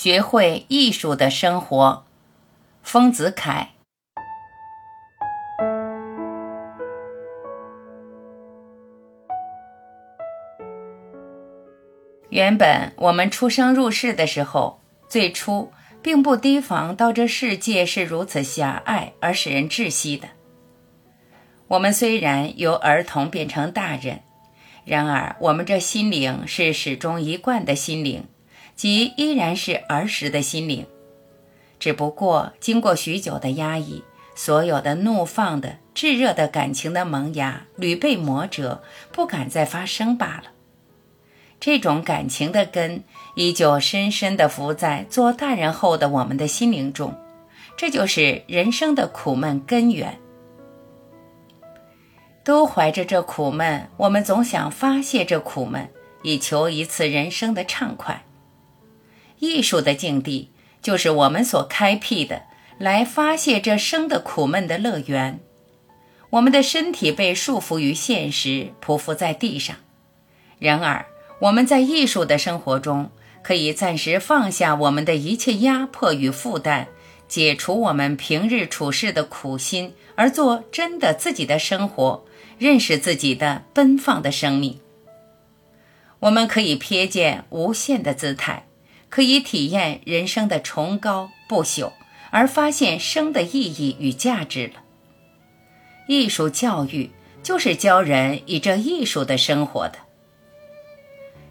学会艺术的生活，丰子恺。原本我们出生入世的时候，最初并不提防到这世界是如此狭隘而使人窒息的。我们虽然由儿童变成大人，然而我们这心灵是始终一贯的心灵。即依然是儿时的心灵，只不过经过许久的压抑，所有的怒放的炙热的感情的萌芽屡被磨折，不敢再发生罢了。这种感情的根依旧深深地伏在做大人后的我们的心灵中，这就是人生的苦闷根源。都怀着这苦闷，我们总想发泄这苦闷，以求一次人生的畅快。艺术的境地，就是我们所开辟的来发泄这生的苦闷的乐园。我们的身体被束缚于现实，匍匐在地上。然而，我们在艺术的生活中，可以暂时放下我们的一切压迫与负担，解除我们平日处事的苦心，而做真的自己的生活，认识自己的奔放的生命。我们可以瞥见无限的姿态。可以体验人生的崇高不朽，而发现生的意义与价值了。艺术教育就是教人以这艺术的生活的。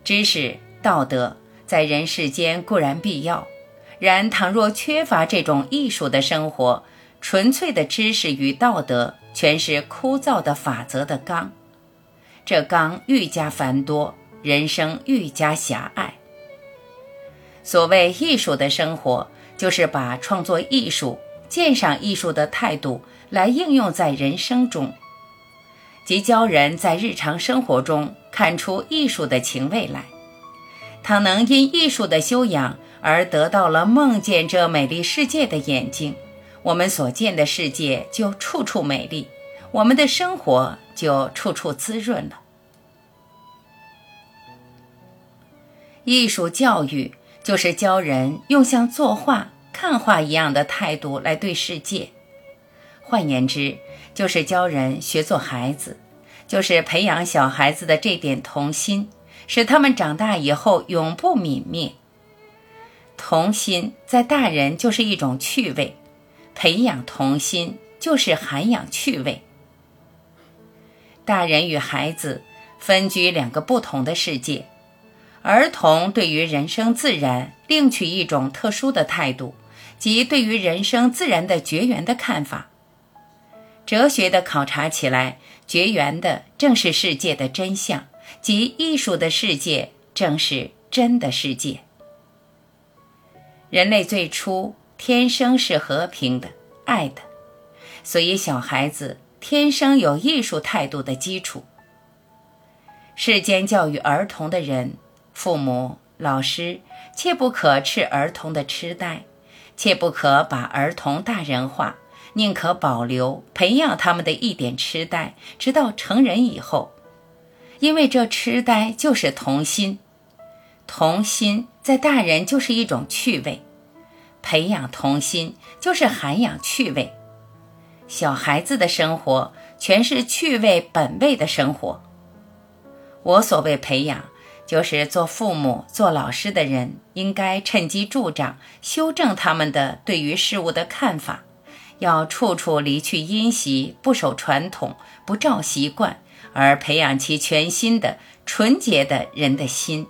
知识道德在人世间固然必要，然倘若缺乏这种艺术的生活，纯粹的知识与道德全是枯燥的法则的纲，这纲愈加繁多，人生愈加狭隘。所谓艺术的生活，就是把创作艺术、鉴赏艺术的态度来应用在人生中，即教人在日常生活中看出艺术的情味来。倘能因艺术的修养而得到了梦见这美丽世界的眼睛，我们所见的世界就处处美丽，我们的生活就处处滋润了。艺术教育。就是教人用像作画、看画一样的态度来对世界，换言之，就是教人学做孩子，就是培养小孩子的这点童心，使他们长大以后永不泯灭。童心在大人就是一种趣味，培养童心就是涵养趣味。大人与孩子分居两个不同的世界。儿童对于人生自然另取一种特殊的态度，即对于人生自然的绝缘的看法。哲学的考察起来，绝缘的正是世界的真相，即艺术的世界正是真的世界。人类最初天生是和平的、爱的，所以小孩子天生有艺术态度的基础。世间教育儿童的人。父母、老师切不可斥儿童的痴呆，切不可把儿童大人化，宁可保留、培养他们的一点痴呆，直到成人以后。因为这痴呆就是童心，童心在大人就是一种趣味，培养童心就是涵养趣味。小孩子的生活全是趣味本位的生活。我所谓培养。就是做父母、做老师的人，应该趁机助长、修正他们的对于事物的看法，要处处离去因习，不守传统，不照习惯，而培养其全新的、纯洁的人的心。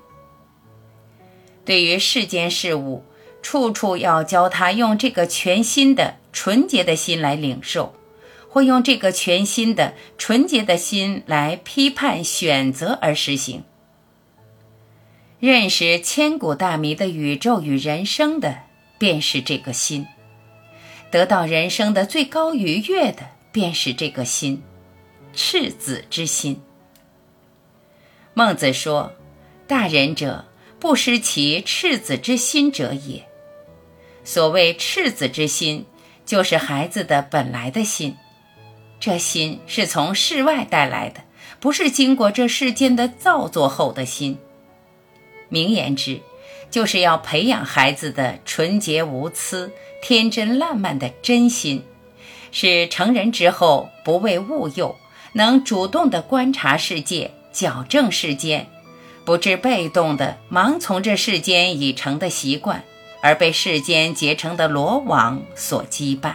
对于世间事物，处处要教他用这个全新的、纯洁的心来领受，或用这个全新的、纯洁的心来批判、选择而实行。认识千古大谜的宇宙与人生的，便是这个心；得到人生的最高愉悦的，便是这个心，赤子之心。孟子说：“大人者，不失其赤子之心者也。”所谓赤子之心，就是孩子的本来的心。这心是从世外带来的，不是经过这世间的造作后的心。名言之，就是要培养孩子的纯洁无私、天真烂漫的真心，使成人之后不为物诱，能主动地观察世界、矫正世间，不致被动地盲从这世间已成的习惯，而被世间结成的罗网所羁绊。